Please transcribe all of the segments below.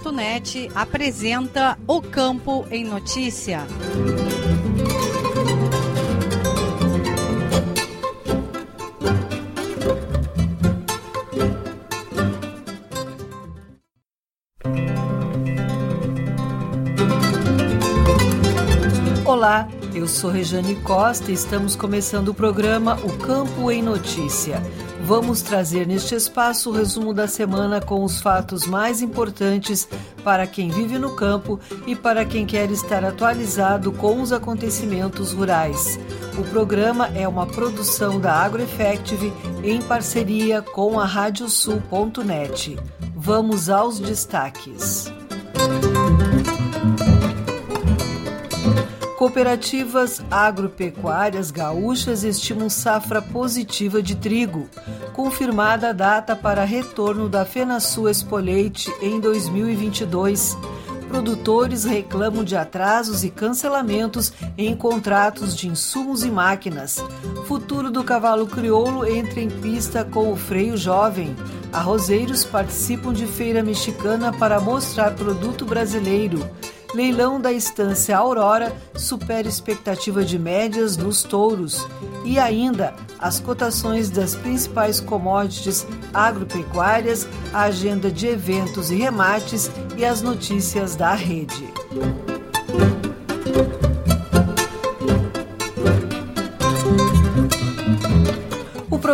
Radiosul.net apresenta O Campo em Notícia. Olá, eu sou Rejane Costa e estamos começando o programa O Campo em Notícia. Vamos trazer neste espaço o resumo da semana com os fatos mais importantes para quem vive no campo e para quem quer estar atualizado com os acontecimentos rurais. O programa é uma produção da AgroEffective em parceria com a Radiosul.net. Vamos aos destaques. Cooperativas agropecuárias gaúchas estimam safra positiva de trigo. Confirmada a data para retorno da FenaSul Expoleite em 2022. Produtores reclamam de atrasos e cancelamentos em contratos de insumos e máquinas. Futuro do cavalo crioulo entra em pista com o freio jovem. Arrozeiros participam de feira mexicana para mostrar produto brasileiro. Leilão da Estância Aurora supera expectativa de médias nos touros. E ainda as cotações das principais commodities agropecuárias, a agenda de eventos e remates e as notícias da rede.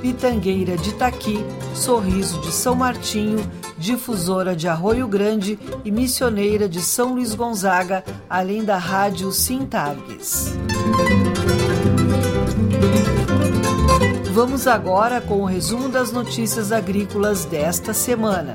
Pitangueira de Itaqui, Sorriso de São Martinho, Difusora de Arroio Grande e Missioneira de São Luís Gonzaga, além da Rádio Sintargues. Vamos agora com o resumo das notícias agrícolas desta semana.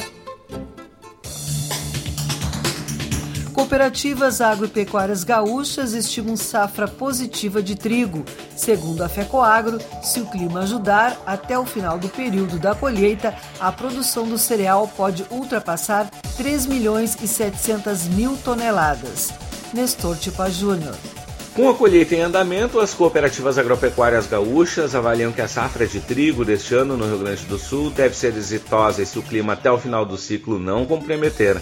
Cooperativas agropecuárias gaúchas estimam safra positiva de trigo. Segundo a FECOAGro, se o clima ajudar, até o final do período da colheita, a produção do cereal pode ultrapassar 3 milhões e 700 mil toneladas. Nestor Tipa Júnior. Com a colheita em andamento, as cooperativas agropecuárias gaúchas avaliam que a safra de trigo deste ano no Rio Grande do Sul deve ser exitosa e se o clima até o final do ciclo não comprometer.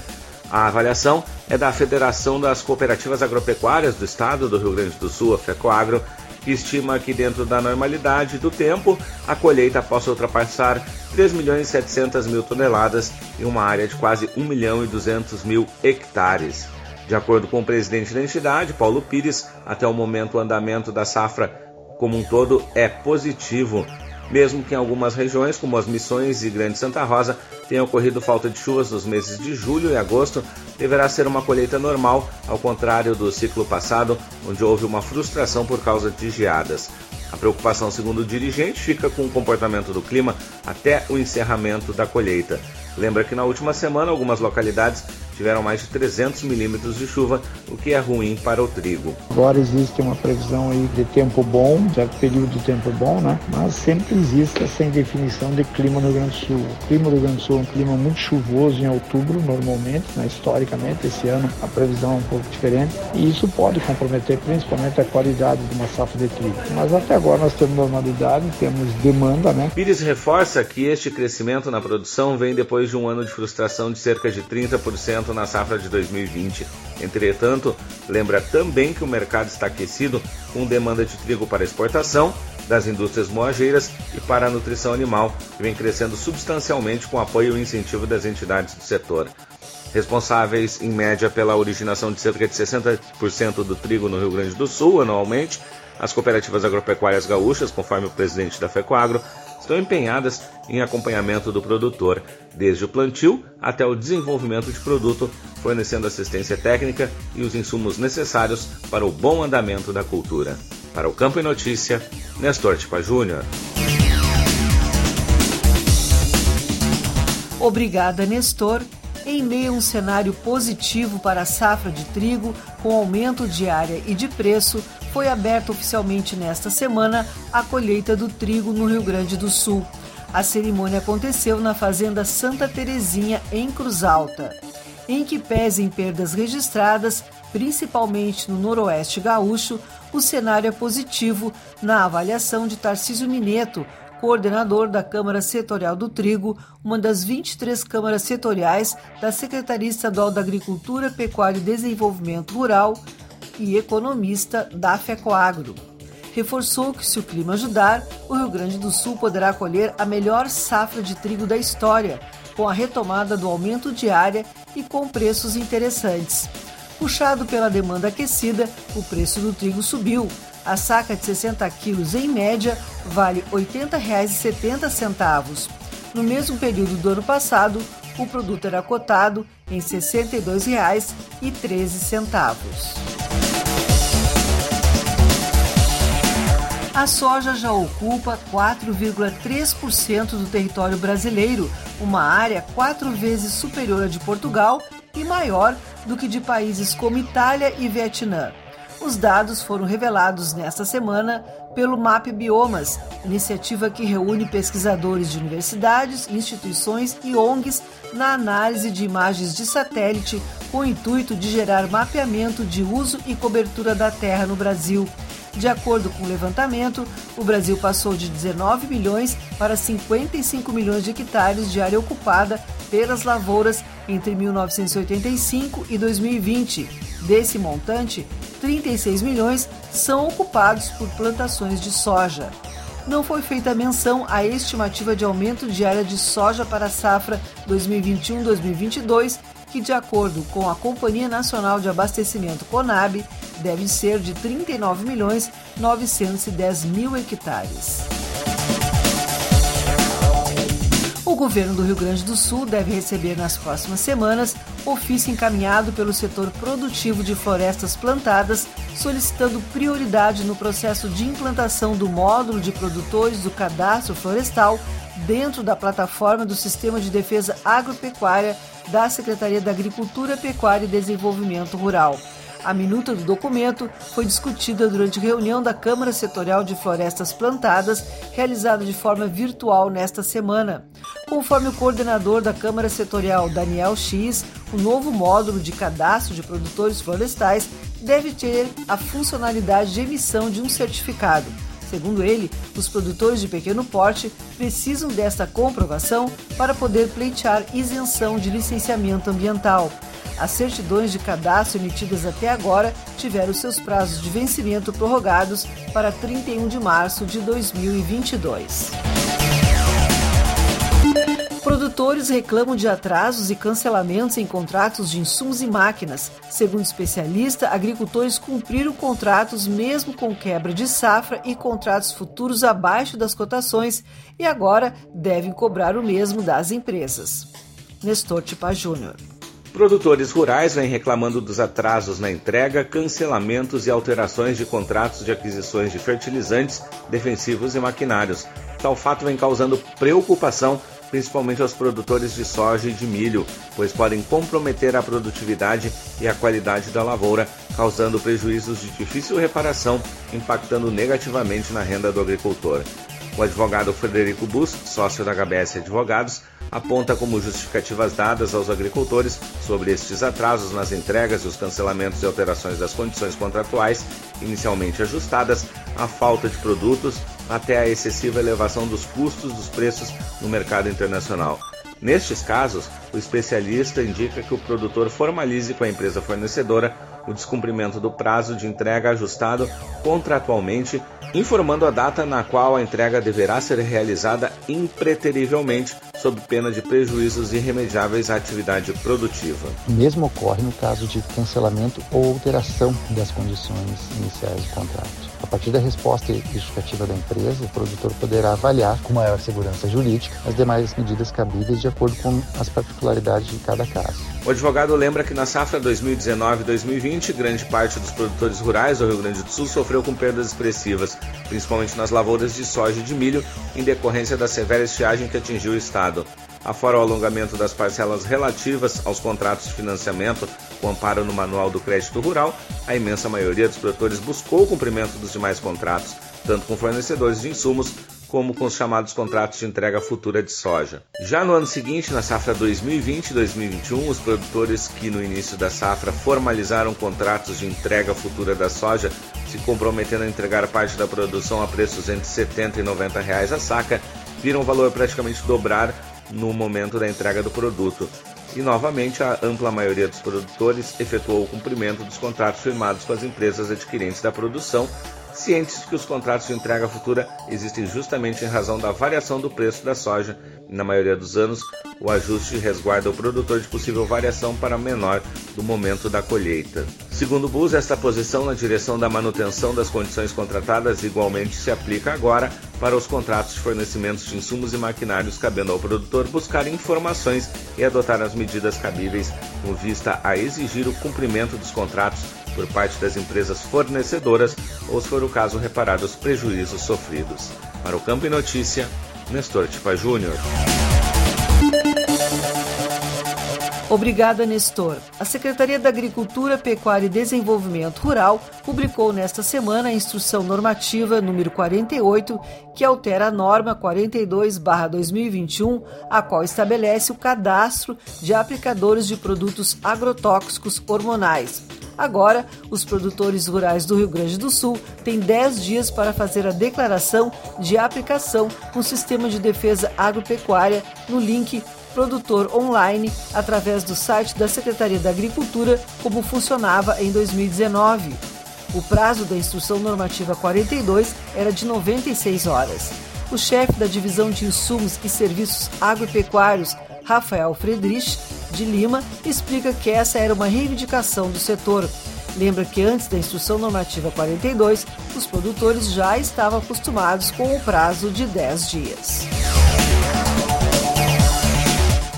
A avaliação é da Federação das Cooperativas Agropecuárias do Estado do Rio Grande do Sul, a FECOAGRO, que estima que dentro da normalidade do tempo, a colheita possa ultrapassar 3 milhões e 700 mil toneladas em uma área de quase 1 milhão e 200 mil hectares. De acordo com o presidente da entidade, Paulo Pires, até o momento o andamento da safra como um todo é positivo, mesmo que em algumas regiões, como as Missões e Grande Santa Rosa, tenha ocorrido falta de chuvas nos meses de julho e agosto, deverá ser uma colheita normal, ao contrário do ciclo passado, onde houve uma frustração por causa de geadas. A preocupação, segundo o dirigente, fica com o comportamento do clima até o encerramento da colheita. Lembra que na última semana algumas localidades tiveram mais de 300 milímetros de chuva, o que é ruim para o trigo. Agora existe uma previsão aí de tempo bom, certo período de tempo bom, né? Mas sempre existe essa indefinição de clima no Rio Grande do Sul. O clima do Rio Grande do Sul é um clima muito chuvoso em outubro, normalmente, né? historicamente. Esse ano a previsão é um pouco diferente e isso pode comprometer principalmente a qualidade de uma safra de trigo. Mas até agora nós temos normalidade, temos demanda, né? Pires reforça que este crescimento na produção vem depois de um ano de frustração de cerca de 30% na safra de 2020. Entretanto, lembra também que o mercado está aquecido com demanda de trigo para exportação das indústrias moageiras e para a nutrição animal, que vem crescendo substancialmente com apoio e incentivo das entidades do setor. Responsáveis, em média, pela originação de cerca de 60% do trigo no Rio Grande do Sul anualmente, as cooperativas agropecuárias gaúchas, conforme o presidente da FECOAGRO, estão empenhadas em acompanhamento do produtor, desde o plantio até o desenvolvimento de produto, fornecendo assistência técnica e os insumos necessários para o bom andamento da cultura. Para o Campo e Notícia, Nestor Tipa Júnior. Obrigada, Nestor. Em meio a um cenário positivo para a safra de trigo, com aumento de área e de preço, foi aberta oficialmente nesta semana a colheita do trigo no Rio Grande do Sul. A cerimônia aconteceu na Fazenda Santa Terezinha, em Cruz Alta. Em que pese em perdas registradas, principalmente no noroeste gaúcho, o cenário é positivo na avaliação de Tarcísio Mineto, coordenador da Câmara Setorial do Trigo, uma das 23 câmaras setoriais da Secretaria Estadual da Agricultura, Pecuária e Desenvolvimento Rural, e economista da FECOAGRO. Reforçou que, se o clima ajudar, o Rio Grande do Sul poderá colher a melhor safra de trigo da história, com a retomada do aumento de área e com preços interessantes. Puxado pela demanda aquecida, o preço do trigo subiu. A saca de 60 quilos, em média, vale R$ 80,70. No mesmo período do ano passado, o produto era cotado em R$ 62,13. A soja já ocupa 4,3% do território brasileiro, uma área quatro vezes superior à de Portugal e maior do que de países como Itália e Vietnã. Os dados foram revelados nesta semana pelo MAP Biomas, iniciativa que reúne pesquisadores de universidades, instituições e ONGs na análise de imagens de satélite com o intuito de gerar mapeamento de uso e cobertura da terra no Brasil. De acordo com o levantamento, o Brasil passou de 19 milhões para 55 milhões de hectares de área ocupada pelas lavouras entre 1985 e 2020. Desse montante, 36 milhões são ocupados por plantações de soja. Não foi feita menção à estimativa de aumento de área de soja para a safra 2021-2022 que, de acordo com a Companhia Nacional de Abastecimento Conab, deve ser de 39 milhões 910 mil hectares. O governo do Rio Grande do Sul deve receber nas próximas semanas ofício encaminhado pelo setor produtivo de florestas plantadas, solicitando prioridade no processo de implantação do módulo de produtores do cadastro florestal dentro da plataforma do Sistema de Defesa Agropecuária da Secretaria da Agricultura, Pecuária e Desenvolvimento Rural. A minuta do documento foi discutida durante reunião da Câmara Setorial de Florestas Plantadas, realizada de forma virtual nesta semana. Conforme o coordenador da Câmara Setorial, Daniel X, o novo módulo de cadastro de produtores florestais deve ter a funcionalidade de emissão de um certificado. Segundo ele, os produtores de pequeno porte precisam desta comprovação para poder pleitear isenção de licenciamento ambiental. As certidões de cadastro emitidas até agora tiveram seus prazos de vencimento prorrogados para 31 de março de 2022. Produtores reclamam de atrasos e cancelamentos em contratos de insumos e máquinas. Segundo especialista, agricultores cumpriram contratos mesmo com quebra de safra e contratos futuros abaixo das cotações e agora devem cobrar o mesmo das empresas. Nestor Tipa Júnior. Produtores rurais vêm reclamando dos atrasos na entrega, cancelamentos e alterações de contratos de aquisições de fertilizantes, defensivos e maquinários. Tal fato vem causando preocupação principalmente aos produtores de soja e de milho, pois podem comprometer a produtividade e a qualidade da lavoura, causando prejuízos de difícil reparação, impactando negativamente na renda do agricultor. O advogado Frederico Bus, sócio da HBS Advogados, aponta como justificativas dadas aos agricultores sobre estes atrasos nas entregas e os cancelamentos e alterações das condições contratuais, inicialmente ajustadas, a falta de produtos até a excessiva elevação dos custos dos preços no mercado internacional. Nestes casos, o especialista indica que o produtor formalize com a empresa fornecedora o descumprimento do prazo de entrega ajustado contratualmente, informando a data na qual a entrega deverá ser realizada impreterivelmente, sob pena de prejuízos irremediáveis à atividade produtiva. O mesmo ocorre no caso de cancelamento ou alteração das condições iniciais do contrato. A partir da resposta justificativa da empresa, o produtor poderá avaliar com maior segurança jurídica as demais medidas cabíveis de acordo com as particularidades de cada caso. O advogado lembra que na safra 2019-2020, grande parte dos produtores rurais do Rio Grande do Sul sofreu com perdas expressivas, principalmente nas lavouras de soja e de milho, em decorrência da severa estiagem que atingiu o estado. Afora o alongamento das parcelas relativas aos contratos de financiamento com amparo no Manual do Crédito Rural, a imensa maioria dos produtores buscou o cumprimento dos demais contratos, tanto com fornecedores de insumos como com os chamados contratos de entrega futura de soja. Já no ano seguinte, na safra 2020-2021, os produtores que no início da safra formalizaram contratos de entrega futura da soja, se comprometendo a entregar parte da produção a preços entre 70 e 90 reais a saca, viram o valor praticamente dobrar no momento da entrega do produto. E novamente, a ampla maioria dos produtores efetuou o cumprimento dos contratos firmados com as empresas adquirentes da produção, cientes que os contratos de entrega futura existem justamente em razão da variação do preço da soja na maioria dos anos, o ajuste resguarda o produtor de possível variação para menor do momento da colheita. Segundo Bus, esta posição na direção da manutenção das condições contratadas igualmente se aplica agora para os contratos de fornecimentos de insumos e maquinários, cabendo ao produtor buscar informações e adotar as medidas cabíveis com vista a exigir o cumprimento dos contratos por parte das empresas fornecedoras ou, se for o caso, reparar os prejuízos sofridos. Para o Campo e Notícia, Nestor Tipa Júnior. Obrigada, Nestor. A Secretaria da Agricultura, Pecuária e Desenvolvimento Rural publicou nesta semana a Instrução Normativa número 48, que altera a norma 42/2021, a qual estabelece o cadastro de aplicadores de produtos agrotóxicos hormonais. Agora, os produtores rurais do Rio Grande do Sul têm 10 dias para fazer a declaração de aplicação no Sistema de Defesa Agropecuária no link Produtor Online através do site da Secretaria da Agricultura, como funcionava em 2019. O prazo da Instrução Normativa 42 era de 96 horas. O chefe da Divisão de Insumos e Serviços Agropecuários, Rafael Friedrich, de Lima, explica que essa era uma reivindicação do setor. Lembra que antes da Instrução Normativa 42, os produtores já estavam acostumados com o prazo de 10 dias.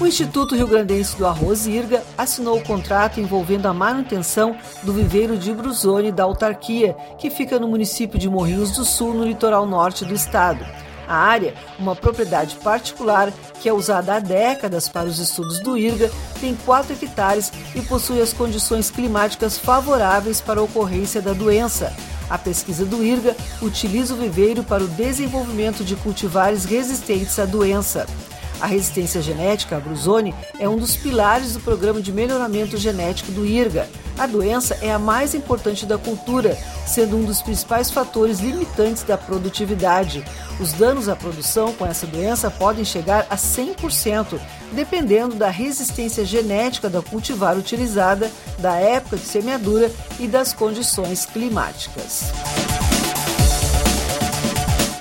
O Instituto Rio Grandense do Arroz IRGA assinou o contrato envolvendo a manutenção do viveiro de Bruzone da autarquia, que fica no município de Morrinhos do Sul, no litoral norte do estado. A área, uma propriedade particular que é usada há décadas para os estudos do IRGA, tem 4 hectares e possui as condições climáticas favoráveis para a ocorrência da doença. A pesquisa do IRGA utiliza o viveiro para o desenvolvimento de cultivares resistentes à doença. A resistência genética à brusone é um dos pilares do programa de melhoramento genético do IRGA. A doença é a mais importante da cultura, sendo um dos principais fatores limitantes da produtividade. Os danos à produção com essa doença podem chegar a 100%, dependendo da resistência genética da cultivar utilizada, da época de semeadura e das condições climáticas.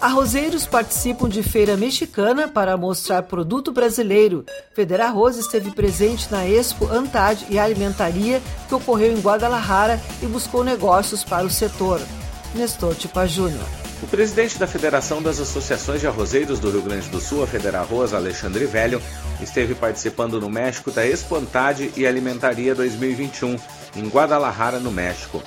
Arrozeiros participam de feira mexicana para mostrar produto brasileiro. Federarroz esteve presente na Expo Antad e Alimentaria, que ocorreu em Guadalajara e buscou negócios para o setor. Nestor Tipa Júnior. O presidente da Federação das Associações de Arrozeiros do Rio Grande do Sul, a Federarroz, Alexandre Velho, esteve participando no México da Expo Antad e Alimentaria 2021, em Guadalajara, no México.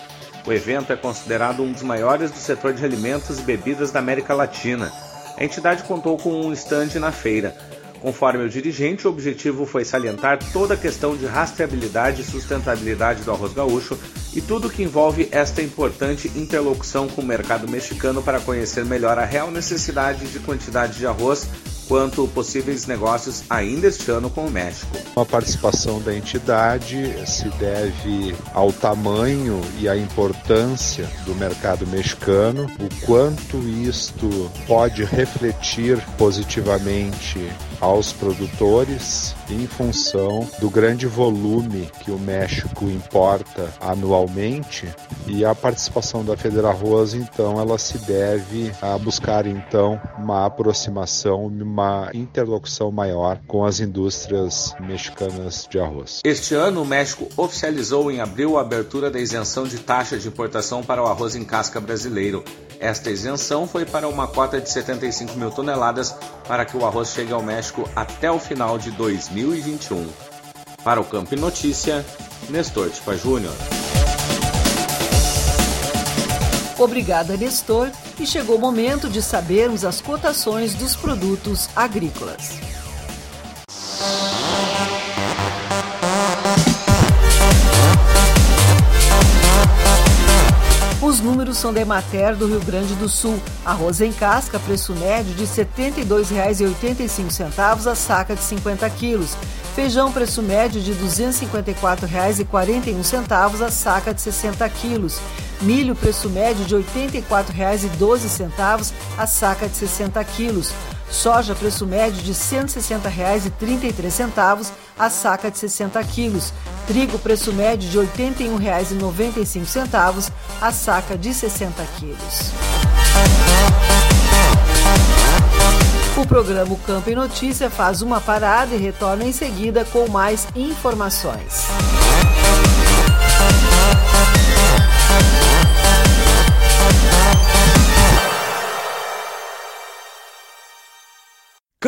O evento é considerado um dos maiores do setor de alimentos e bebidas da América Latina. A entidade contou com um estande na feira. Conforme o dirigente, o objetivo foi salientar toda a questão de rastreabilidade e sustentabilidade do arroz gaúcho e tudo que envolve esta importante interlocução com o mercado mexicano para conhecer melhor a real necessidade de quantidade de arroz quanto possíveis negócios ainda este ano com o México. A participação da entidade se deve ao tamanho e à importância do mercado mexicano, o quanto isto pode refletir positivamente aos produtores em função do grande volume que o México importa anualmente e a participação da Federal Arroz então ela se deve a buscar então uma aproximação, uma interlocução maior com as indústrias mexicanas de arroz. Este ano o México oficializou em abril a abertura da isenção de taxa de importação para o arroz em casca brasileiro. Esta isenção foi para uma cota de 75 mil toneladas para que o arroz chegue ao México até o final de 2021. Para o Campo Notícia, Nestor Tipa Júnior. Obrigada, Nestor, e chegou o momento de sabermos as cotações dos produtos agrícolas. Os números são da Emater do Rio Grande do Sul. Arroz em casca, preço médio de R$ 72,85 a saca de 50 quilos. Feijão, preço médio de R$ 254,41 a saca de 60 quilos. Milho, preço médio de R$ 84,12 a saca de 60 quilos. Soja, preço médio de R$ 160,33 a saca de 60 quilos. Trigo, preço médio de R$ 81,95 a saca de 60 quilos. O programa Campo e Notícia faz uma parada e retorna em seguida com mais informações.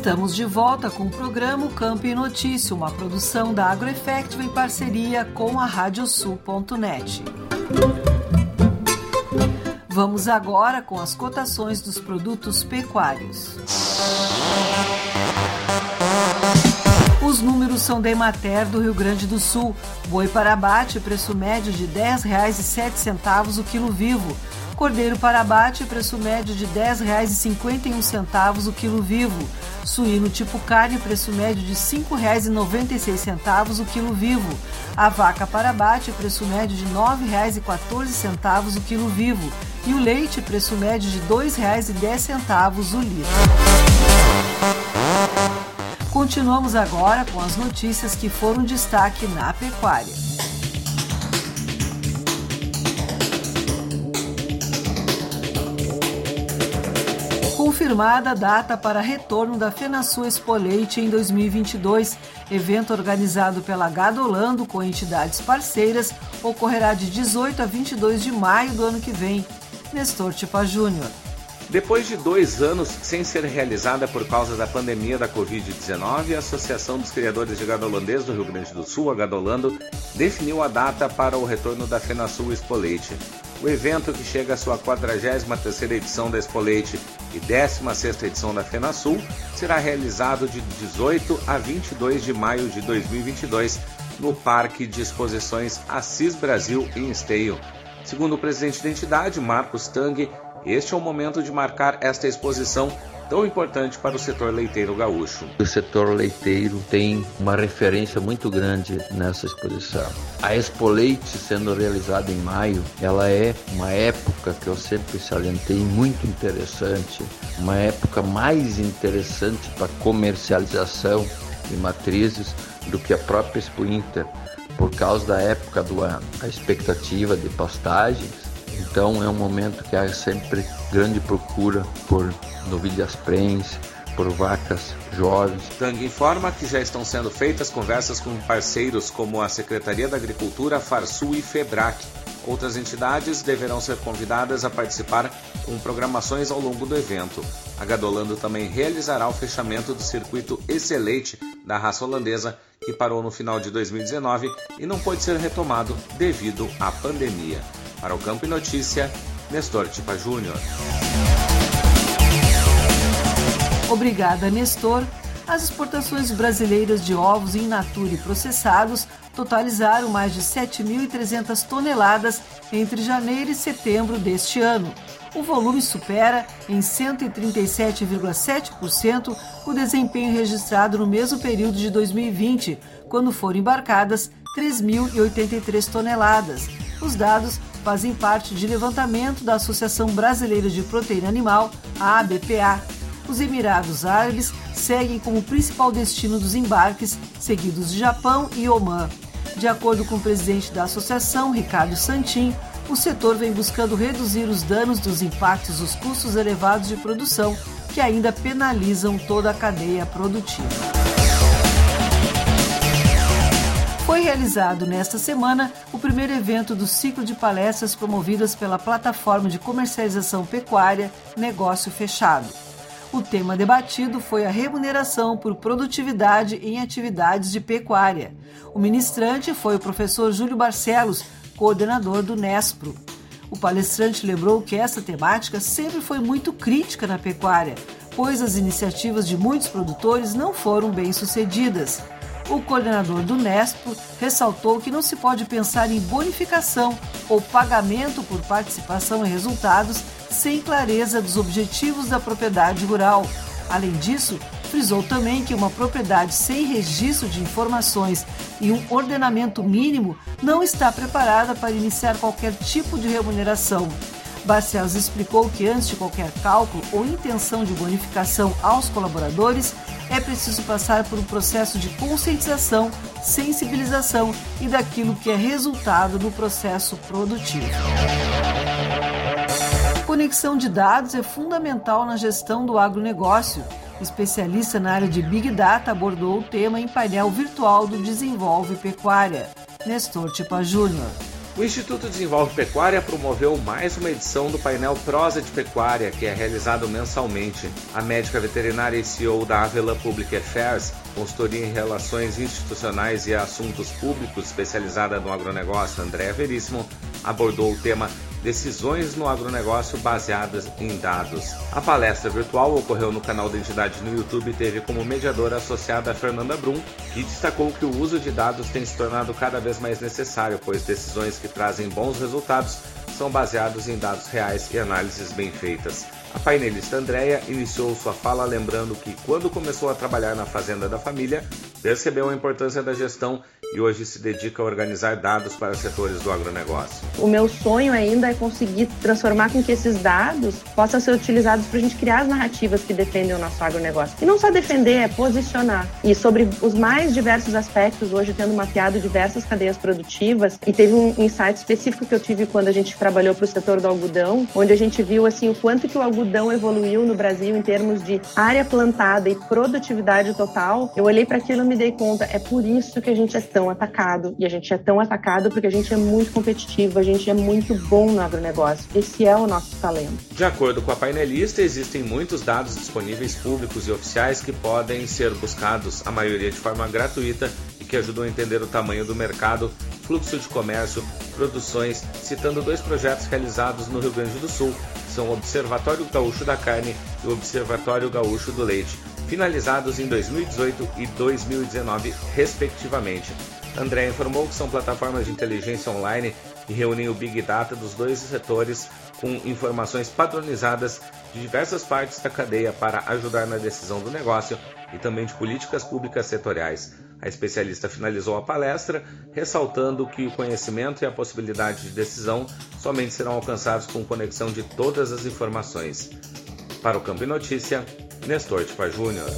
Estamos de volta com o programa Campo e Notícia, uma produção da AgroEffective em parceria com a Radiosul.net. Vamos agora com as cotações dos produtos pecuários. Os números são da Emater do Rio Grande do Sul. Boi para abate, preço médio de R$ 10,07 o quilo vivo. Cordeiro para abate, preço médio de R$ 10,51 o quilo vivo. Suíno tipo carne, preço médio de R$ 5,96 o quilo vivo. A vaca para abate, preço médio de R$ 9,14 o quilo vivo. E o leite, preço médio de R$ 2,10 o litro. Continuamos agora com as notícias que foram destaque na pecuária. Confirmada a data para retorno da FenaSul Expo Leite em 2022. Evento organizado pela Gadolando com entidades parceiras ocorrerá de 18 a 22 de maio do ano que vem. Nestor Tipa Júnior. Depois de dois anos sem ser realizada por causa da pandemia da Covid-19, a Associação dos Criadores de Gado Holandês do Rio Grande do Sul, a Gadolando, definiu a data para o retorno da FenaSul Expo Leite. O evento, que chega à sua 43ª edição da Expo Leite e 16ª edição da FenaSul, será realizado de 18 a 22 de maio de 2022 no Parque de Exposições Assis Brasil em Esteio. Segundo o presidente da entidade, Marcos Tang, este é o momento de marcar esta exposição tão importante para o setor leiteiro gaúcho. O setor leiteiro tem uma referência muito grande nessa exposição. A Expo Leite sendo realizada em maio, ela é uma época que eu sempre salientei muito interessante, uma época mais interessante para comercialização de matrizes do que a própria Expo Inter, por causa da época do ano, a expectativa de pastagens então é um momento que há sempre grande procura por novilhas prens, por vacas jovens. Tang informa que já estão sendo feitas conversas com parceiros como a Secretaria da Agricultura, Farsul e Febrac. Outras entidades deverão ser convidadas a participar com programações ao longo do evento. A Gadolando também realizará o fechamento do circuito Excelente da raça holandesa, que parou no final de 2019 e não pôde ser retomado devido à pandemia. Para o Campo e Notícia, Nestor Tipa Júnior. Obrigada, Nestor. As exportações brasileiras de ovos in natura e processados totalizaram mais de 7.300 toneladas entre janeiro e setembro deste ano. O volume supera em 137,7% o desempenho registrado no mesmo período de 2020, quando foram embarcadas 3.083 toneladas. Os dados fazem parte de levantamento da Associação Brasileira de Proteína Animal, a ABPA. Os Emirados Árabes seguem como principal destino dos embarques, seguidos de Japão e Omã. De acordo com o presidente da associação, Ricardo Santin, o setor vem buscando reduzir os danos dos impactos dos custos elevados de produção, que ainda penalizam toda a cadeia produtiva. Foi realizado nesta semana o primeiro evento do ciclo de palestras promovidas pela plataforma de comercialização pecuária Negócio Fechado. O tema debatido foi a remuneração por produtividade em atividades de pecuária. O ministrante foi o professor Júlio Barcelos, coordenador do Nespro. O palestrante lembrou que essa temática sempre foi muito crítica na pecuária, pois as iniciativas de muitos produtores não foram bem sucedidas. O coordenador do Nespo ressaltou que não se pode pensar em bonificação ou pagamento por participação em resultados sem clareza dos objetivos da propriedade rural. Além disso, frisou também que uma propriedade sem registro de informações e um ordenamento mínimo não está preparada para iniciar qualquer tipo de remuneração. Barcelos explicou que antes de qualquer cálculo ou intenção de bonificação aos colaboradores, é preciso passar por um processo de conscientização, sensibilização e daquilo que é resultado do processo produtivo. Conexão de dados é fundamental na gestão do agronegócio. Especialista na área de Big Data abordou o tema em painel virtual do Desenvolve Pecuária. Nestor Tipa Júnior. O Instituto Desenvolve Pecuária promoveu mais uma edição do painel Prosa de Pecuária, que é realizado mensalmente. A médica veterinária e CEO da Avela Public Affairs, consultoria em relações institucionais e assuntos públicos especializada no agronegócio, Andréa Veríssimo, abordou o tema Decisões no agronegócio baseadas em dados. A palestra virtual ocorreu no canal da entidade no YouTube e teve como mediadora associada a Fernanda Brum, que destacou que o uso de dados tem se tornado cada vez mais necessário, pois decisões que trazem bons resultados são baseados em dados reais e análises bem feitas. A painelista Andréia iniciou sua fala lembrando que, quando começou a trabalhar na fazenda da família, percebeu a importância da gestão e hoje se dedica a organizar dados para setores do agronegócio. O meu sonho ainda é conseguir transformar com que esses dados possam ser utilizados para a gente criar as narrativas que defendem o nosso agronegócio. E não só defender, é posicionar. E sobre os mais diversos aspectos, hoje tendo mapeado diversas cadeias produtivas, e teve um insight específico que eu tive quando a gente trabalhou para o setor do algodão, onde a gente viu assim o quanto que o algodão evoluiu no Brasil em termos de área plantada e produtividade total. Eu olhei para aquilo e me dei conta, é por isso que a gente é tão atacado. E a gente é tão atacado porque a gente é muito competitivo, a gente é muito bom no agronegócio. Esse é o nosso talento. De acordo com a painelista, existem muitos dados disponíveis públicos e oficiais que podem ser buscados, a maioria de forma gratuita, e que ajudam a entender o tamanho do mercado, fluxo de comércio, produções, citando dois projetos realizados no Rio Grande do Sul, são o Observatório Gaúcho da Carne e o Observatório Gaúcho do Leite finalizados em 2018 e 2019, respectivamente. André informou que são plataformas de inteligência online e reúnem o Big Data dos dois setores com informações padronizadas de diversas partes da cadeia para ajudar na decisão do negócio e também de políticas públicas setoriais. A especialista finalizou a palestra ressaltando que o conhecimento e a possibilidade de decisão somente serão alcançados com conexão de todas as informações. Para o Campo Notícia, Nestor Tipa Júnior.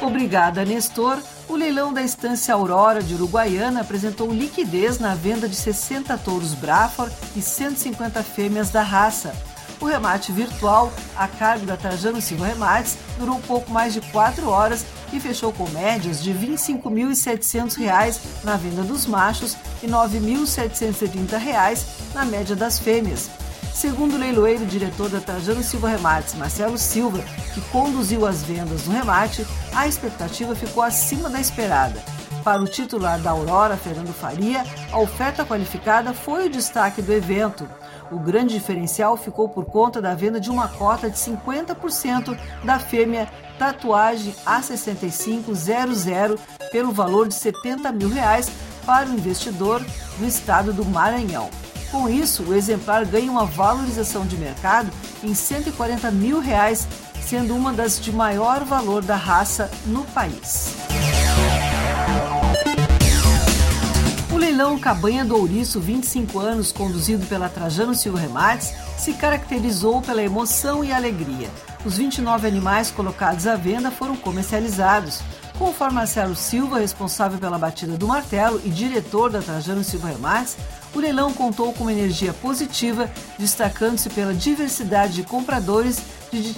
Obrigada, Nestor. O leilão da Estância Aurora de Uruguaiana apresentou liquidez na venda de 60 touros Brafor e 150 fêmeas da raça. O remate virtual, a cargo da Trajano Silva Remates, durou pouco mais de 4 horas e fechou com médias de R$ 25.700 na venda dos machos e R$ 9.730 na média das fêmeas. Segundo o leiloeiro diretor da Trajano Silva Remates, Marcelo Silva, que conduziu as vendas no remate, a expectativa ficou acima da esperada. Para o titular da Aurora, Fernando Faria, a oferta qualificada foi o destaque do evento. O grande diferencial ficou por conta da venda de uma cota de 50% da fêmea Tatuagem A6500 pelo valor de 70 mil reais para o investidor do estado do Maranhão. Com isso, o exemplar ganha uma valorização de mercado em 140 mil reais, sendo uma das de maior valor da raça no país. Leilão Cabanha do Ouriço 25 anos, conduzido pela Trajano Silva Remates, se caracterizou pela emoção e alegria. Os 29 animais colocados à venda foram comercializados. Conforme Marcelo Silva, responsável pela batida do martelo e diretor da Trajano Silva Remates, o leilão contou com uma energia positiva, destacando-se pela diversidade de compradores de,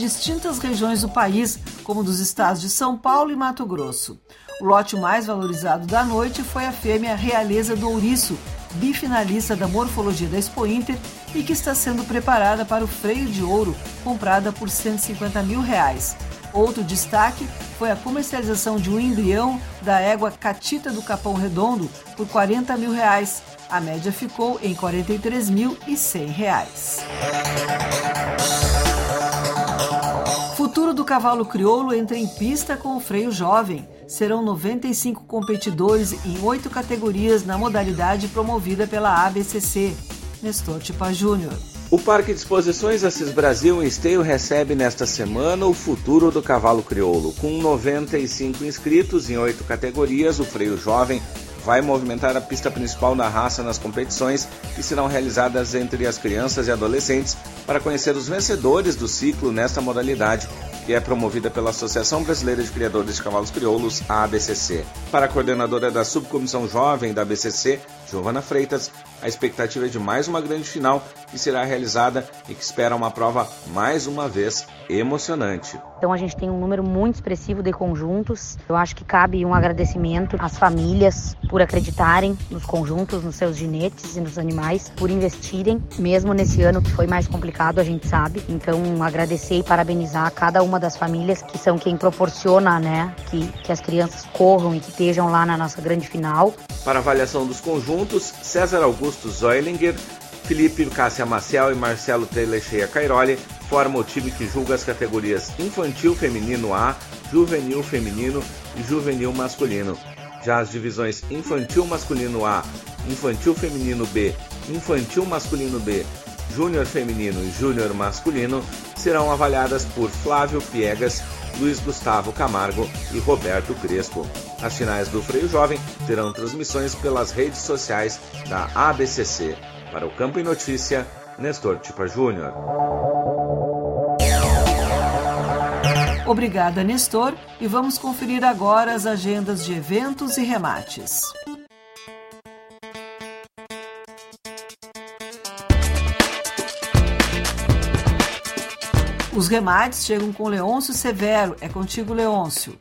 distintas regiões do país, como dos estados de São Paulo e Mato Grosso. O lote mais valorizado da noite foi a fêmea Realeza do Ouriço, bifinalista da morfologia da Expo Inter e que está sendo preparada para o freio de ouro, comprada por 150 mil reais. Outro destaque foi a comercialização de um embrião da égua Catita do Capão Redondo por 40 mil reais. A média ficou em R$ 43.100. Futuro do cavalo crioulo entra em pista com o freio jovem. Serão 95 competidores em oito categorias na modalidade promovida pela ABCC. Nestor Tipa Júnior. O Parque de Exposições Assis Brasil em Esteio recebe nesta semana o futuro do cavalo crioulo. Com 95 inscritos em oito categorias, o freio jovem vai movimentar a pista principal da raça nas competições que serão realizadas entre as crianças e adolescentes para conhecer os vencedores do ciclo nesta modalidade que é promovida pela Associação Brasileira de Criadores de Cavalos Crioulos, a ABCC. Para a coordenadora da Subcomissão Jovem da ABCC, Giovana Freitas, a expectativa é de mais uma grande final que será realizada e que espera uma prova mais uma vez emocionante. Então a gente tem um número muito expressivo de conjuntos. Eu acho que cabe um agradecimento às famílias por acreditarem nos conjuntos, nos seus ginetes e nos animais, por investirem, mesmo nesse ano que foi mais complicado, a gente sabe. Então agradecer e parabenizar cada uma das famílias que são quem proporciona, né, que, que as crianças corram e que estejam lá na nossa grande final. Para avaliação dos conjuntos, César Augusto Zoilinger, Felipe Cássia Maciel e Marcelo Telecheia Cairoli formam o time que julga as categorias Infantil Feminino A, Juvenil Feminino e Juvenil Masculino. Já as divisões Infantil Masculino A, Infantil Feminino B, Infantil Masculino B, Júnior Feminino e Júnior Masculino serão avaliadas por Flávio Piegas, Luiz Gustavo Camargo e Roberto Crespo. As finais do Freio Jovem terão transmissões pelas redes sociais da ABCC. Para o Campo e Notícia, Nestor Tipa Júnior. Obrigada, Nestor, e vamos conferir agora as agendas de eventos e remates. Os remates chegam com Leôncio Severo. É contigo, Leôncio.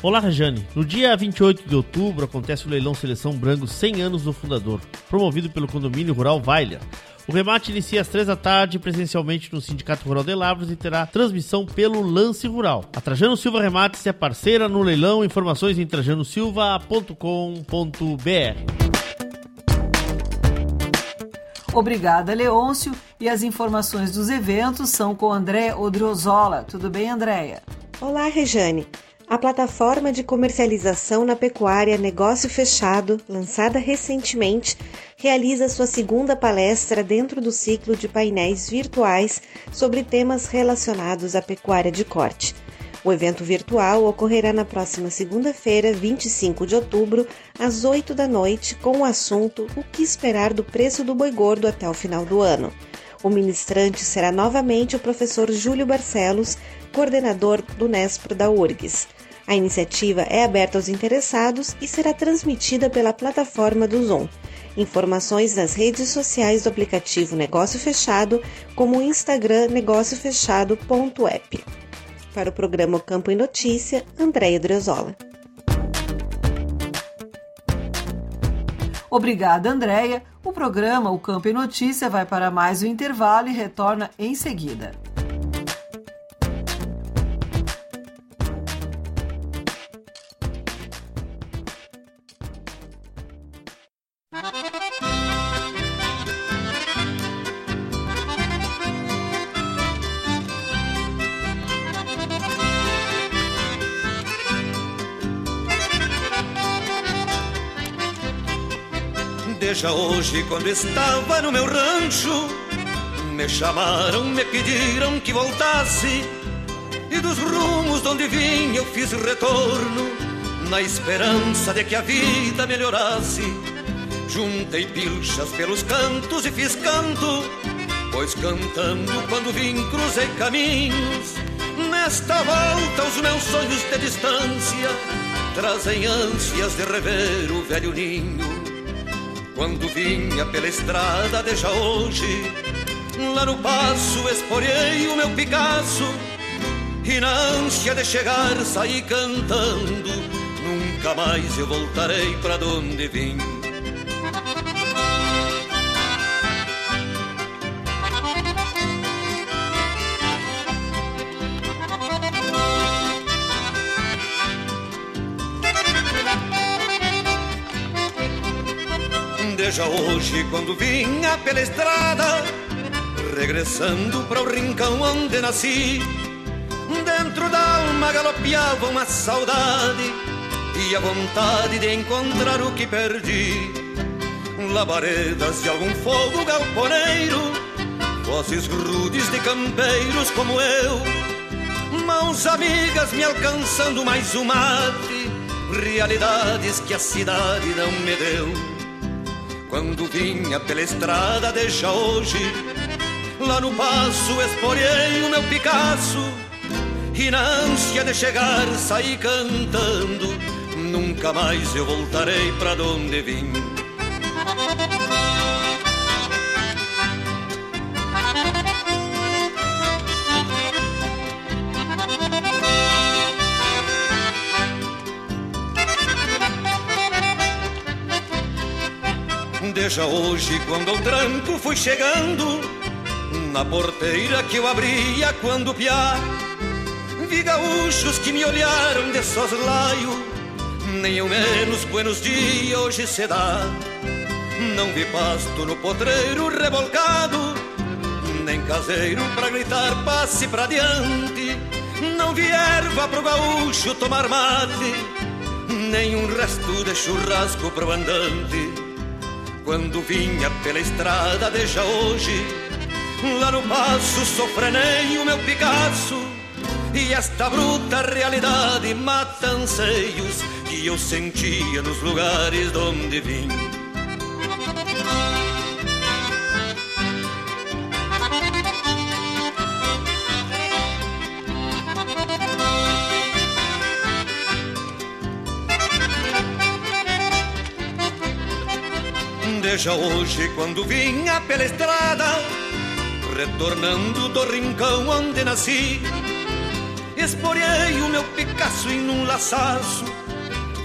Olá, Rajane. No dia 28 de outubro acontece o leilão Seleção Branco 100 anos do fundador, promovido pelo condomínio rural Weiler. O remate inicia às 3 da tarde presencialmente no Sindicato Rural de Lavras e terá transmissão pelo Lance Rural. A Trajano Silva Remates é parceira no leilão. Informações em trajanosilva.com.br. Obrigada, Leôncio. E as informações dos eventos são com André Odriozola. Tudo bem, Andréia? Olá, Rejane. A plataforma de comercialização na pecuária Negócio Fechado, lançada recentemente, realiza sua segunda palestra dentro do ciclo de painéis virtuais sobre temas relacionados à pecuária de corte. O evento virtual ocorrerá na próxima segunda-feira, 25 de outubro, às 8 da noite, com o assunto O que esperar do preço do boi gordo até o final do ano. O ministrante será novamente o professor Júlio Barcelos, coordenador do Nespro da URGS. A iniciativa é aberta aos interessados e será transmitida pela plataforma do Zoom. Informações nas redes sociais do aplicativo Negócio Fechado, como o Instagram negóciofechado.app. Para o programa Campo em Notícia, Andréia Drezola. Obrigada, Andréia. O programa O Campo em Notícia vai para mais um intervalo e retorna em seguida. Veja hoje quando estava no meu rancho. Me chamaram, me pediram que voltasse. E dos rumos de onde vim eu fiz retorno Na esperança de que a vida melhorasse. Juntei pilchas pelos cantos e fiz canto Pois cantando quando vim cruzei caminhos. Nesta volta os meus sonhos de distância Trazem ânsias de rever o velho ninho quando vinha pela estrada de já hoje, lá no passo esporei o meu Picasso e na ânsia de chegar saí cantando. Nunca mais eu voltarei para onde vim. Veja hoje quando vinha pela estrada, regressando para o rincão onde nasci. Dentro da alma galopeava uma saudade e a vontade de encontrar o que perdi. Labaredas de algum fogo galponeiro, vozes rudes de campeiros como eu, mãos amigas me alcançando mais um mate, realidades que a cidade não me deu quando vinha pela estrada deixa hoje Lá no passo esporei o meu Picasso. E na ânsia de chegar saí cantando Nunca mais eu voltarei pra onde vim Veja hoje quando o tranco fui chegando Na porteira que eu abria quando piar Vi gaúchos que me olharam de soslaio Nem ao menos buenos dias hoje se dá. Não vi pasto no potreiro revolcado Nem caseiro pra gritar passe pra diante. Não vi erva pro gaúcho tomar mate Nem um resto de churrasco pro andante quando vinha pela estrada deixa hoje. Lá no passo sofrenei o meu Picasso E esta bruta realidade mata anseios Que eu sentia nos lugares onde vim Veja hoje quando vinha pela estrada, retornando do rincão onde nasci. Esporei o meu Picasso em um laçaço,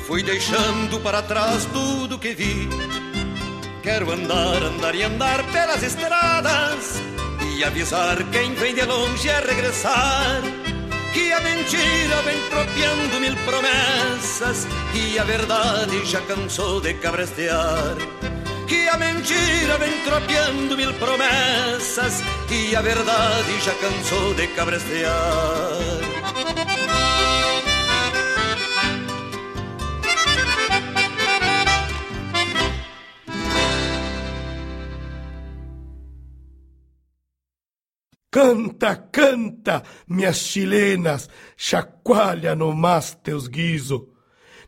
fui deixando para trás tudo que vi. Quero andar, andar e andar pelas estradas e avisar quem vem de longe a regressar. Que a mentira vem tropeando mil promessas e a verdade já cansou de cabrestear que a mentira vem tropeando mil promessas e a verdade já cansou de cabrestear. Canta, canta, minhas chilenas, chacoalha no mas teus guiso.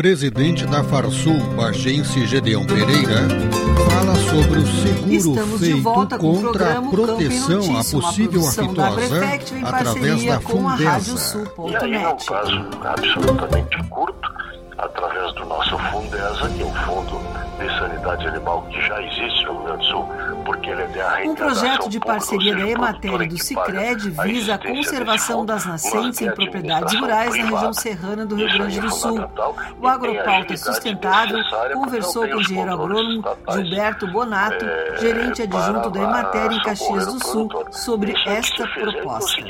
Presidente da Farsul, Bagense Gedeão Pereira, fala sobre o seguro Estamos feito de volta com o contra a proteção à possível produção da aftosa através parceria da com a Fundesa. E aí, num prazo absolutamente curto, através do nosso Fundesa, que é o Fundo de Sanidade Animal que já existe no Rio Grande do Sul, é Um projeto de parceria da Emater e do Cicred visa a conservação das nascentes em propriedades rurais na região serrana do Rio Grande do Sul. O Agropauta Sustentável conversou com o engenheiro agrônomo Gilberto Bonato, gerente adjunto da Emater em Caxias do Sul, sobre esta proposta.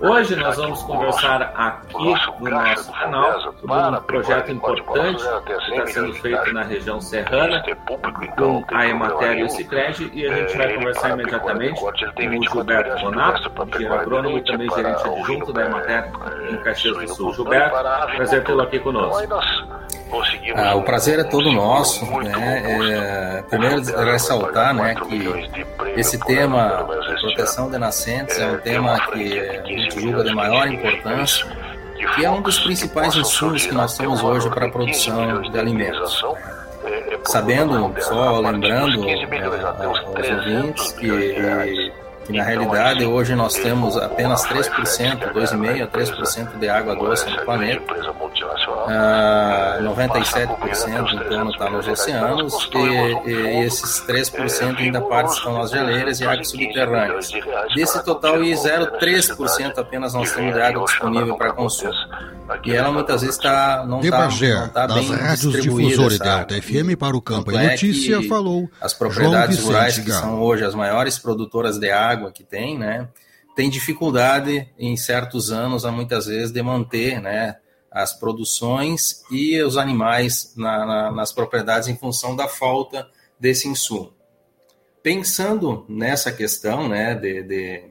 Hoje nós vamos conversar aqui no nosso canal sobre um projeto importante que está sendo feito na região serrana com a Emater e o Cicred e a gente vai conversar imediatamente com o Gilberto Bonato, engenheiro agrônomo e também gerente adjunto da Emater em Caxias do Sul. Gilberto, prazer tê-lo aqui conosco. Ah, o prazer é todo nosso. Né? É, primeiro, ressaltar né, que esse tema de proteção de nascentes é um tema que a gente julga de maior importância, que é um dos principais insumos que nós temos hoje para a produção de alimentos. Sabendo, só lembrando é, aos ouvintes que, que na realidade hoje nós temos apenas 3%, 2,5% a 3% de água doce no planeta. Ah, 97% em torno está nos oceanos e, e esses 3% ainda parte estão nas geleiras e águas subterrâneas. Desse total, 0,3% apenas nós temos de água disponível para consumo. E ela muitas vezes tá, não está tá das bem rádios distribuída. Delta FM para o Campo é Notícia, que falou As João propriedades Vicente rurais, que são hoje as maiores produtoras de água que tem, né, tem dificuldade em certos anos, a muitas vezes, de manter, né, as produções e os animais na- na- nas propriedades em função da falta desse insumo. Pensando nessa questão, né, de, de,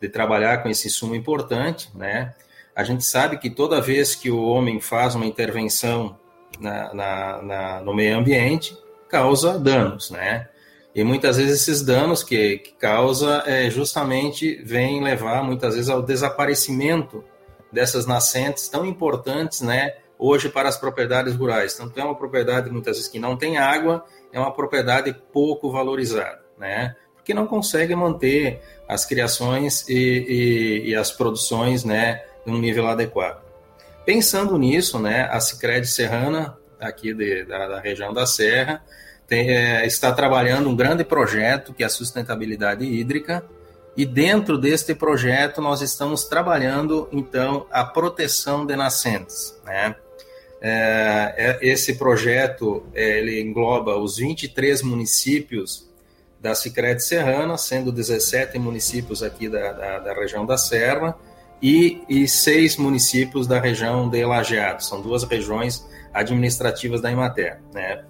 de trabalhar com esse insumo importante, né, a gente sabe que toda vez que o homem faz uma intervenção na, na- na- no meio ambiente, causa danos, né? E muitas vezes esses danos que, que causa é, justamente vêm levar muitas vezes ao desaparecimento dessas nascentes tão importantes, né? Hoje para as propriedades rurais. Tanto é uma propriedade muitas vezes que não tem água, é uma propriedade pouco valorizada, né? Porque não consegue manter as criações e, e- e as produções, né, num nível adequado. Pensando nisso, né, a Sicredi Serrana, aqui de- da, da região da Serra, tem, é, está trabalhando um grande projeto que é a sustentabilidade hídrica, e dentro deste projeto nós estamos trabalhando, então, a proteção de nascentes, né? É, é- esse projeto é, ele engloba os 23 municípios da Sicredi Serrana, sendo 17 municípios aqui da, da, da região da Serra e, e seis municípios da região de Lajeado. São duas regiões administrativas da Emater, né?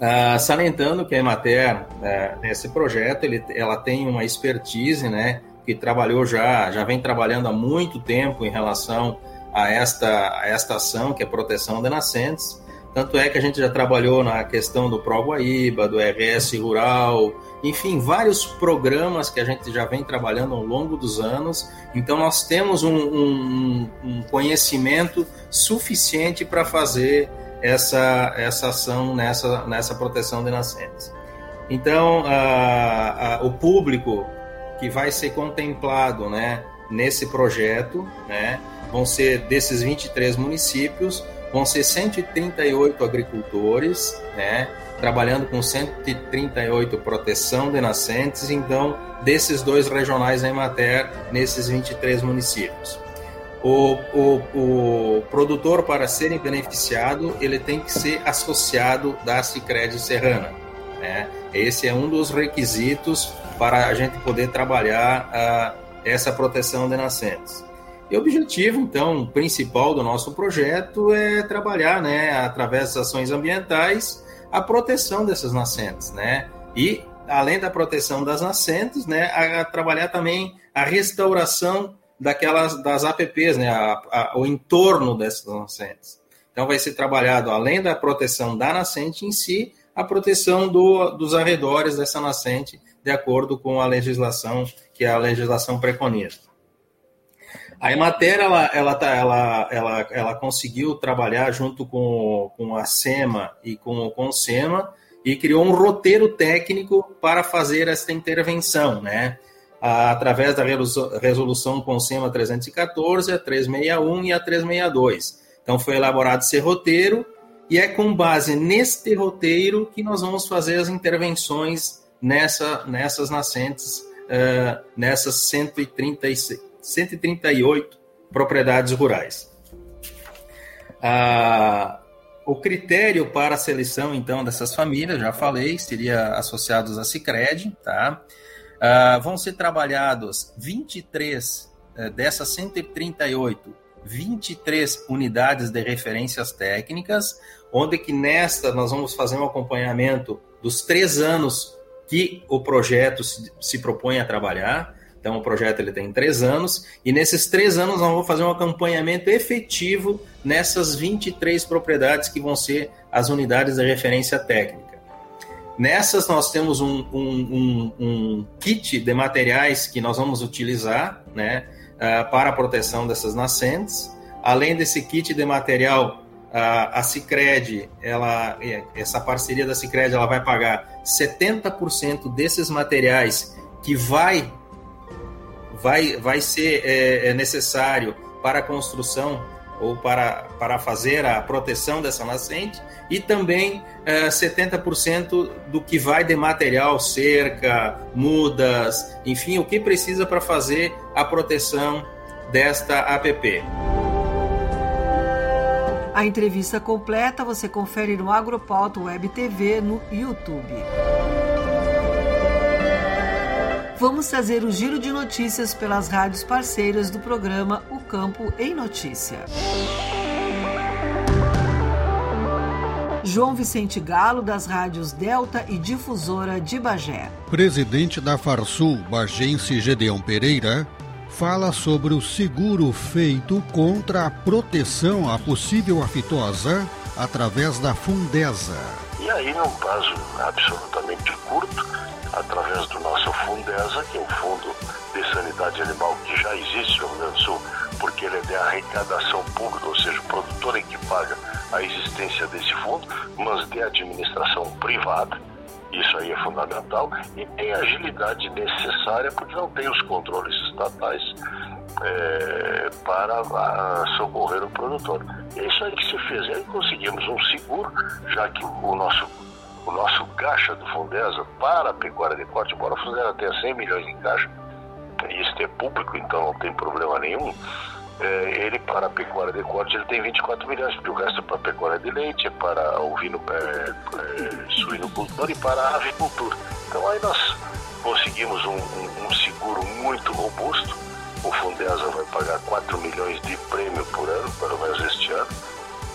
Ah, salientando que a Emater, eh, nesse projeto, ele, ela tem uma expertise, né, que trabalhou já, já vem trabalhando há muito tempo em relação a esta, a esta ação, que é proteção de nascentes. Tanto é que a gente já trabalhou na questão do Pro Guaíba, do RS Rural, enfim, vários programas que a gente já vem trabalhando ao longo dos anos. Então, nós temos um, um- um conhecimento suficiente para fazer essa, essa ação nessa, nessa proteção de nascentes. Então, o público que vai ser contemplado né, nesse projeto né, vão ser desses 23 municípios, vão ser 138 agricultores, né, trabalhando com 138 proteção de nascentes, então, desses dois regionais da Emater, nesses 23 municípios. O, o, o produtor, para ser beneficiado, ele tem que ser associado da Cicred Serrana. Né? Esse é um dos requisitos para a gente poder trabalhar uh, essa proteção de nascentes. E o objetivo, então, principal do nosso projeto é trabalhar, né, através das ações ambientais, a proteção dessas nascentes, né? E, além da proteção das nascentes, né, a, a trabalhar também a restauração daquelas das APPs, né, a, a, o entorno dessas nascentes. Então, vai ser trabalhado, além da proteção da nascente em si, a proteção do, dos arredores dessa nascente, de acordo com a legislação que a legislação preconiza. A Emater, ela, ela, tá, ela, ela, ela conseguiu trabalhar junto com, com a SEMA e com, com o SEMA e criou um roteiro técnico para fazer esta intervenção, né? Através da resolução com SEMA 314, a 361 e a 362. Então, foi elaborado esse roteiro e é com base neste roteiro que nós vamos fazer as intervenções nessa, nessas nascentes, uh, nessas 136 138 propriedades rurais. Ah, o critério para a seleção, então, dessas famílias, já falei, seria associados a Cicred, tá? Ah, vão ser trabalhados 23 eh, dessas 138, 23 unidades de referências técnicas, onde que nesta nós vamos fazer um acompanhamento dos três anos que o projeto se, se propõe a trabalhar. Então, o projeto ele tem três anos, e nesses três anos nós vamos fazer um acompanhamento efetivo nessas 23 propriedades que vão ser as unidades de referência técnica. Nessas, nós temos um, um, um, um kit de materiais que nós vamos utilizar né, uh, para a proteção dessas nascentes. Além desse kit de material, uh, a Cicred, ela, essa parceria da Cicred, ela vai pagar 70% desses materiais que vai vai, vai ser é, é necessário para a construção ou para, para fazer a proteção dessa nascente, e também é, 70% do que vai de material, cerca, mudas, enfim, o que precisa para fazer a proteção desta APP. A entrevista completa você confere no Agropauto Web TV no YouTube vamos trazer o giro de notícias pelas rádios parceiras do programa O Campo em Notícia. João Vicente Galo, das rádios Delta e Difusora de Bagé. Presidente da Farsul, Bagense Gedeão Pereira, fala sobre o seguro feito contra a proteção à possível aftosa através da Fundesa. E aí, num prazo absolutamente curto, através do nosso Fundesa, que é o Fundo de Sanidade Animal que já existe no Rio Grande do Sul, porque ele é de arrecadação pública, ou seja, o produtor é que paga a existência desse fundo, mas de administração privada. Isso aí é fundamental e tem a agilidade necessária porque não tem os controles estatais é, para a, socorrer o produtor. É isso aí que se fez. E aí conseguimos um seguro, já que o nosso o nosso caixa do Fundesa para a pecuária de corte, embora o Fundesa tenha 100 milhões em caixa, e isso é público, então não tem problema nenhum, é, ele para a pecuária de corte ele tem 24 milhões, porque o resto é para a pecuária de leite, é para o vino, é, é, suinocultor e para a avicultura. Então aí nós conseguimos um, um, um seguro muito robusto, o Fundesa vai pagar 4 milhões de prêmio por ano, pelo menos este ano,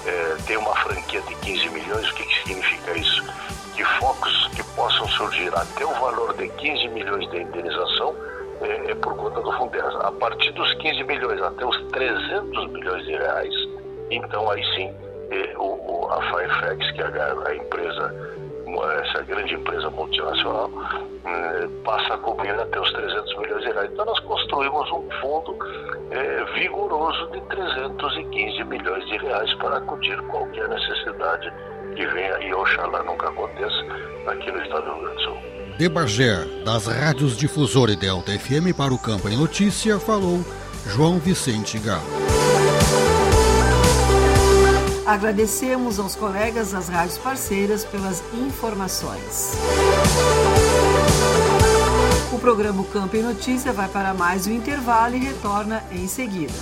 é, tem uma franquia de 15 milhões, o que, que significa isso? Que focos que possam surgir até o valor de 15 milhões de indenização é, é por conta do Fundesa. A partir dos 15 milhões até os 300 milhões de reais, então aí sim é, o, o, a Firefax, que é a, a empresa essa grande empresa multinacional eh, passa a cobrir até os 300 milhões de reais. Então nós construímos um fundo eh, vigoroso de 315 milhões de reais para acudir qualquer necessidade que venha e oxalá nunca aconteça aqui no estado do Rio Grande do Sul. De Bagé, das rádios Difusora e Delta FM para o Campo em Notícia, falou João Vicente Galo. Agradecemos aos colegas das rádios parceiras pelas informações. O programa Campo em Notícia vai para mais um intervalo e retorna em seguida.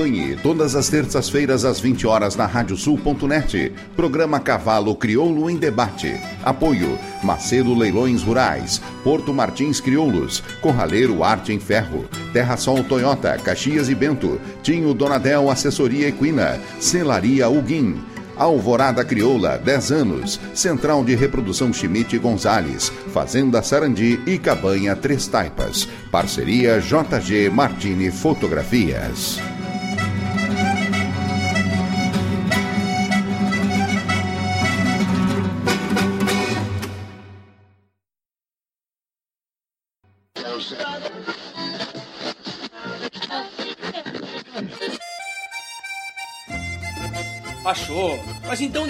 Acompanhe todas as terças-feiras às 20 horas na radiosul.net. Programa Cavalo Crioulo em Debate. Apoio Macedo Leilões Rurais, Porto Martins Crioulos, Corraleiro Arte em Ferro, Terra Sol Toyota, Caxias e Bento, Tinho Donadel Assessoria Equina, Celaria Uguim. Alvorada Crioula, 10 anos. Central de Reprodução Schmidt Gonzales. Fazenda Sarandi e Cabanha Três Taipas. Parceria JG Martini Fotografias.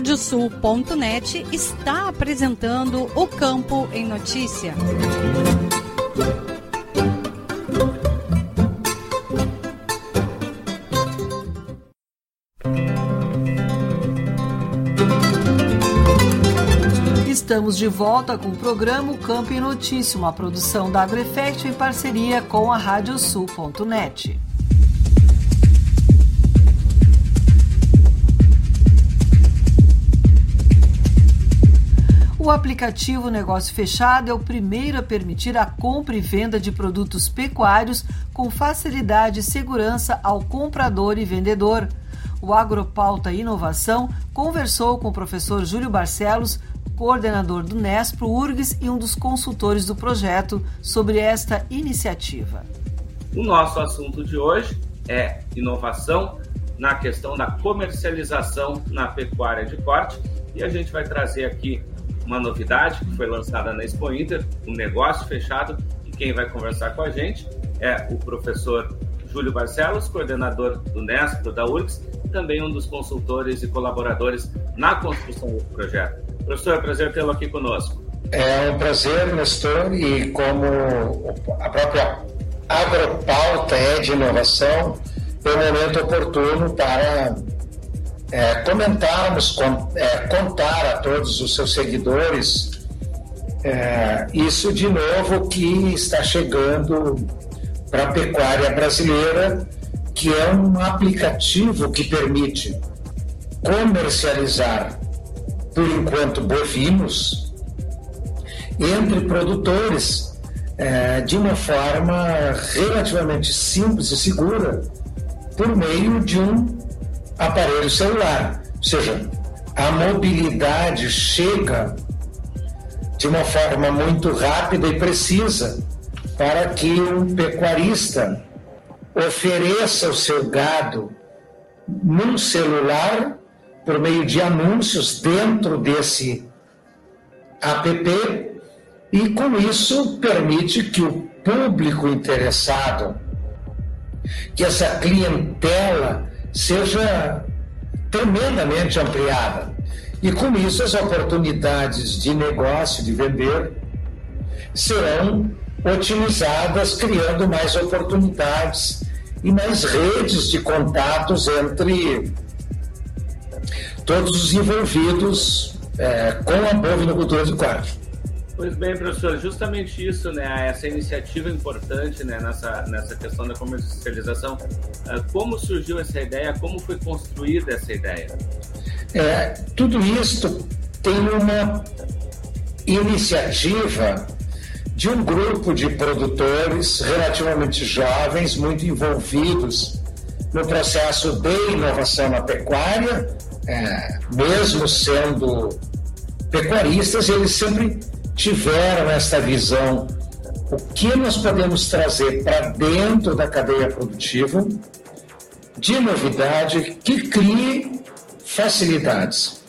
Radiosul.net está apresentando o Campo em Notícia. Estamos de volta com o programa Campo em Notícia, uma produção da AgroEffect em parceria com a Radiosul.net. O aplicativo Negócio Fechado é o primeiro a permitir a compra e venda de produtos pecuários com facilidade e segurança ao comprador e vendedor. O Agropauta Inovação conversou com o professor Júlio Barcelos, coordenador do Nespro URGS e um dos consultores do projeto, sobre esta iniciativa. O nosso assunto de hoje é inovação na questão da comercialização na pecuária de corte e a gente vai trazer aqui uma novidade que foi lançada na Expo Inter, um negócio fechado, e quem vai conversar com a gente é o professor Júlio Barcelos, coordenador do Nesp, da URGS, também um dos consultores e colaboradores na construção do projeto. Professor, é prazer tê-lo aqui conosco. É um prazer, Nestor, e como a própria agropauta é de inovação, é o momento oportuno para é, comentarmos, com, é, contar a todos os seus seguidores é, isso de novo que está chegando para a pecuária brasileira, que é um aplicativo que permite comercializar, por enquanto, bovinos entre produtores é, de uma forma relativamente simples e segura por meio de um aparelho celular. Ou seja, a mobilidade chega de uma forma muito rápida e precisa para que um pecuarista ofereça o seu gado num celular por meio de anúncios dentro desse app e com isso permite que o público interessado, que essa clientela seja tremendamente ampliada. E com isso, as oportunidades de negócio, de vender, serão otimizadas, criando mais oportunidades e mais redes de contatos entre todos os envolvidos é, com a bovinocultura de corte. Pois bem, professor, justamente isso, né, essa iniciativa importante né, nessa, nessa questão da comercialização. Ah, como surgiu essa ideia? Como foi construída essa ideia? É, tudo isso tem uma iniciativa de um grupo de produtores relativamente jovens, muito envolvidos no processo de inovação na pecuária, é, mesmo sendo pecuaristas, eles sempre tiveram essa visão. O que nós podemos trazer para dentro da cadeia produtiva de novidade que crie facilidades.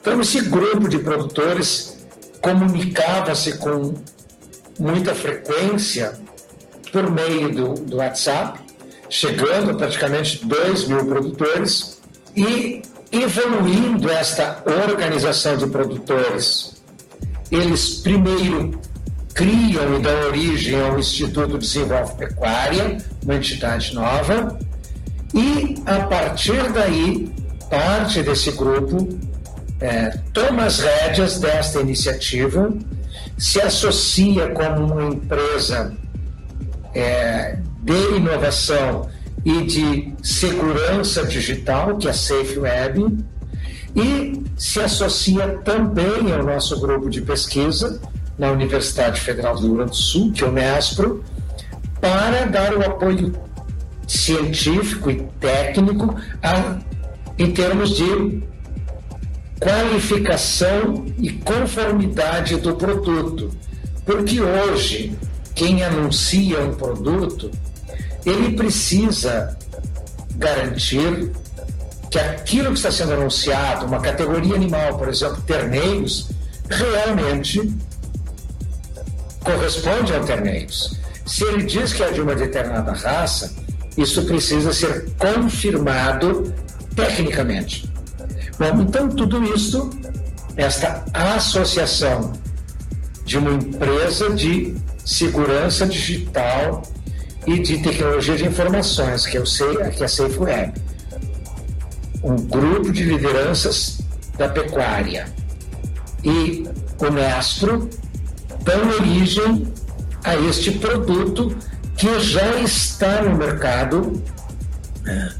Então, esse grupo de produtores comunicava-se com muita frequência por meio do, do WhatsApp, chegando a praticamente 2 mil produtores e evoluindo esta organização de produtores. Eles primeiro criam e dão origem ao Instituto Desenvolve Pecuária, uma entidade nova, e a partir daí, parte desse grupo é, toma as rédeas desta iniciativa, se associa como uma empresa é, de inovação e de segurança digital, que é a Safe Web, e se associa também ao nosso grupo de pesquisa na Universidade Federal do Rio Grande do Sul, que é o MESPRO, para dar o apoio científico e técnico a, em termos de qualificação e conformidade do produto. Porque hoje, quem anuncia um produto, ele precisa garantir que aquilo que está sendo anunciado, uma categoria animal, por exemplo, terneiros, realmente corresponde ao terneiros. Se ele diz que é de uma determinada raça, isso precisa ser confirmado tecnicamente. Bom, então tudo isso, esta associação de uma empresa de segurança digital e de tecnologia de informações, que eu sei, que é a Safe Web, um grupo de lideranças da pecuária. E o Nestro dão origem a este produto que já está no mercado né,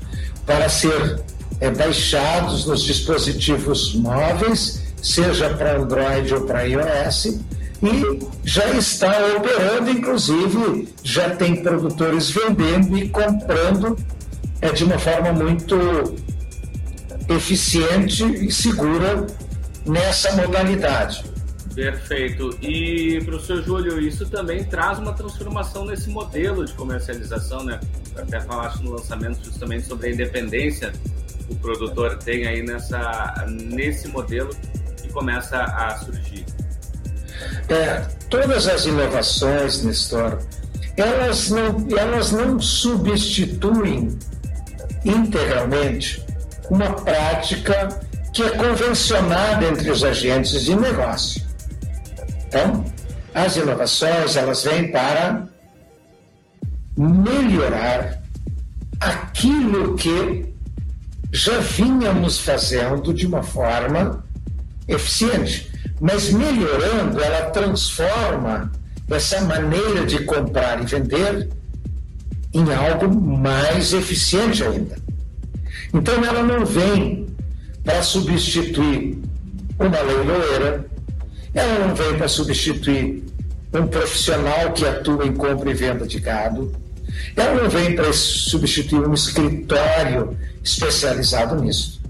para ser é, baixados nos dispositivos móveis, seja para Android ou para iOS, e já está operando, inclusive já tem produtores vendendo e comprando é, de uma forma muito eficiente e segura nessa modalidade. Perfeito. E, professor Júlio, isso também traz uma transformação nesse modelo de comercialização, né? Até falaste no lançamento justamente sobre a independência que o produtor tem aí nessa, nesse modelo que começa a surgir. É, todas as inovações, Nestor, elas não, elas não substituem integralmente uma prática que é convencionada entre os agentes de negócio. Então, as inovações elas vêm para melhorar aquilo que já vínhamos fazendo de uma forma eficiente. Mas melhorando, ela transforma essa maneira de comprar e vender em algo mais eficiente ainda. Então, ela não vem para substituir uma leiloeira, ela não vem para substituir um profissional que atua em compra e venda de gado. Ela não vem para substituir um escritório especializado nisso.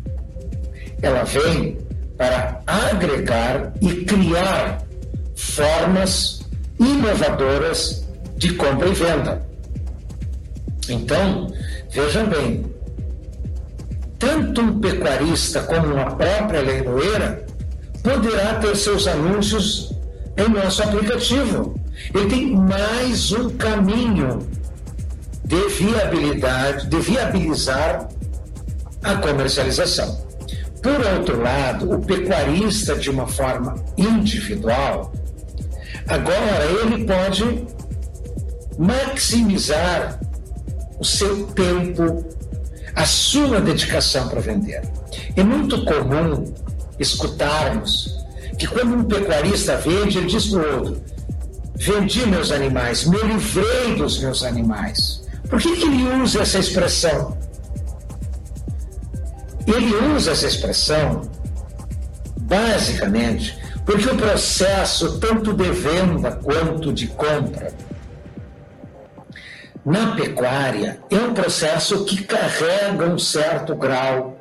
Ela vem para agregar e criar formas inovadoras de compra e venda. Então, vejam bem, tanto um pecuarista como uma própria leiloeira poderá ter seus anúncios em nosso aplicativo. Ele tem mais um caminho de viabilidade, de viabilizar a comercialização. Por outro lado, o pecuarista, de uma forma individual, agora ele pode maximizar o seu tempo, a sua dedicação para vender. É muito comum escutarmos que quando um pecuarista vende, ele diz para o outro: vendi meus animais, me livrei dos meus animais. Por que, que ele usa essa expressão? Ele usa essa expressão basicamente Porque o processo, tanto de venda quanto de compra, na pecuária, é um processo que carrega um certo grau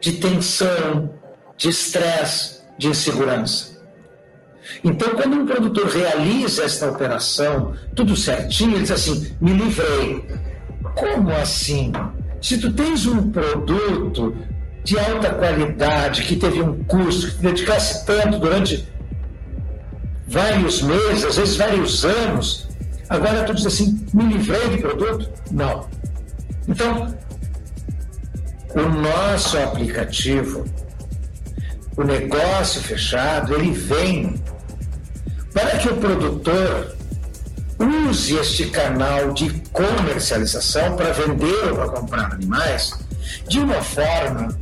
de tensão, de estresse, de insegurança. Então, quando um produtor realiza esta operação, tudo certinho, ele diz assim: me livrei. Como assim? Se tu tens um produto de alta qualidade, que teve um custo, que te dedicasse tanto durante vários meses, às vezes vários anos, agora tu diz assim, me livrei de produto? Não. Então, o nosso aplicativo, o negócio fechado, ele vem para que o produtor use este canal de comercialização para vender ou para comprar animais de uma forma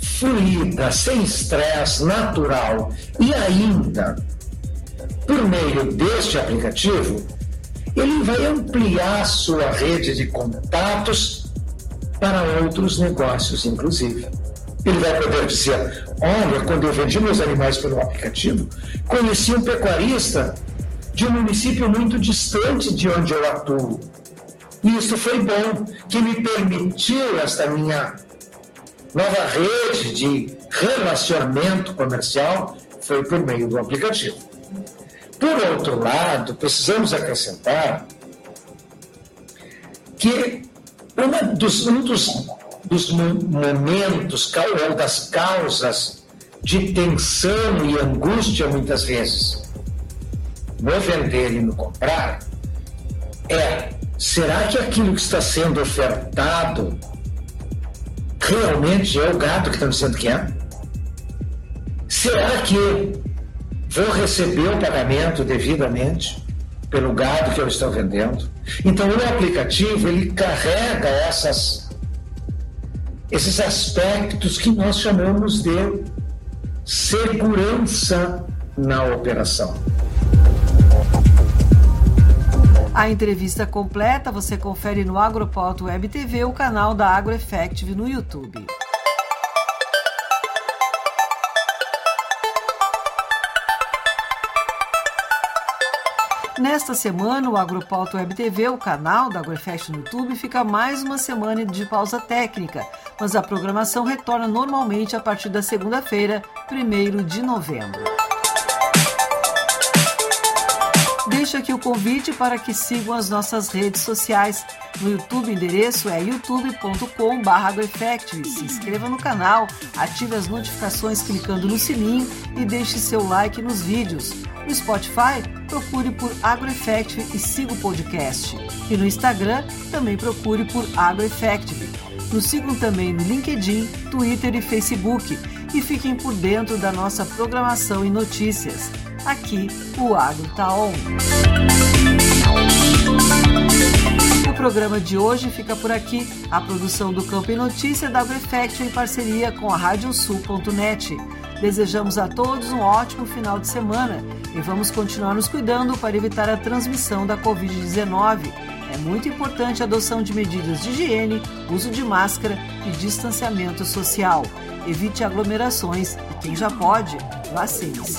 fluida, sem estresse, natural e ainda por meio deste aplicativo ele vai ampliar sua rede de contatos para outros negócios, inclusive. Ele vai poder dizer: Olha, quando eu vendi meus animais pelo aplicativo, conheci um pecuarista de um município muito distante de onde eu atuo. E isso foi bom, que me permitiu esta minha nova rede de relacionamento comercial foi por meio do aplicativo. Por outro lado, precisamos acrescentar que uma dos, um dos dos momentos ou das causas de tensão e angústia, muitas vezes, no vender e no comprar, é: será que aquilo que está sendo ofertado realmente é o gado que está me dizendo que é? Será que vou receber o pagamento devidamente pelo gado que eu estou vendendo? Então, o aplicativo ele carrega essas esses aspectos que nós chamamos de segurança na operação. A entrevista completa você confere no Agropoto Web TV, o canal da AgroEffective no YouTube. Nesta semana, o Agropauta Web TV, o canal da AgroFest no YouTube, fica mais uma semana de pausa técnica, mas a programação retorna normalmente a partir da segunda-feira, 1 de novembro. Deixo aqui o convite para que sigam as nossas redes sociais. No YouTube, o endereço é youtube.com.br Se inscreva no canal, ative as notificações clicando no sininho e deixe seu like nos vídeos. No Spotify, procure por AgroEffective e siga o podcast. E no Instagram, também procure por AgroEffective. Nos sigam também no LinkedIn, Twitter e Facebook e fiquem por dentro da nossa programação e notícias. Aqui, o Agro tá on. O programa de hoje fica por aqui. A produção do Campo e Notícia da AgroEffect em parceria com a Radiosul.net. Desejamos a todos um ótimo final de semana e vamos continuar nos cuidando para evitar a transmissão da Covid-19. É muito importante a adoção de medidas de higiene, uso de máscara e distanciamento social. Evite aglomerações e quem já pode, vacine-se.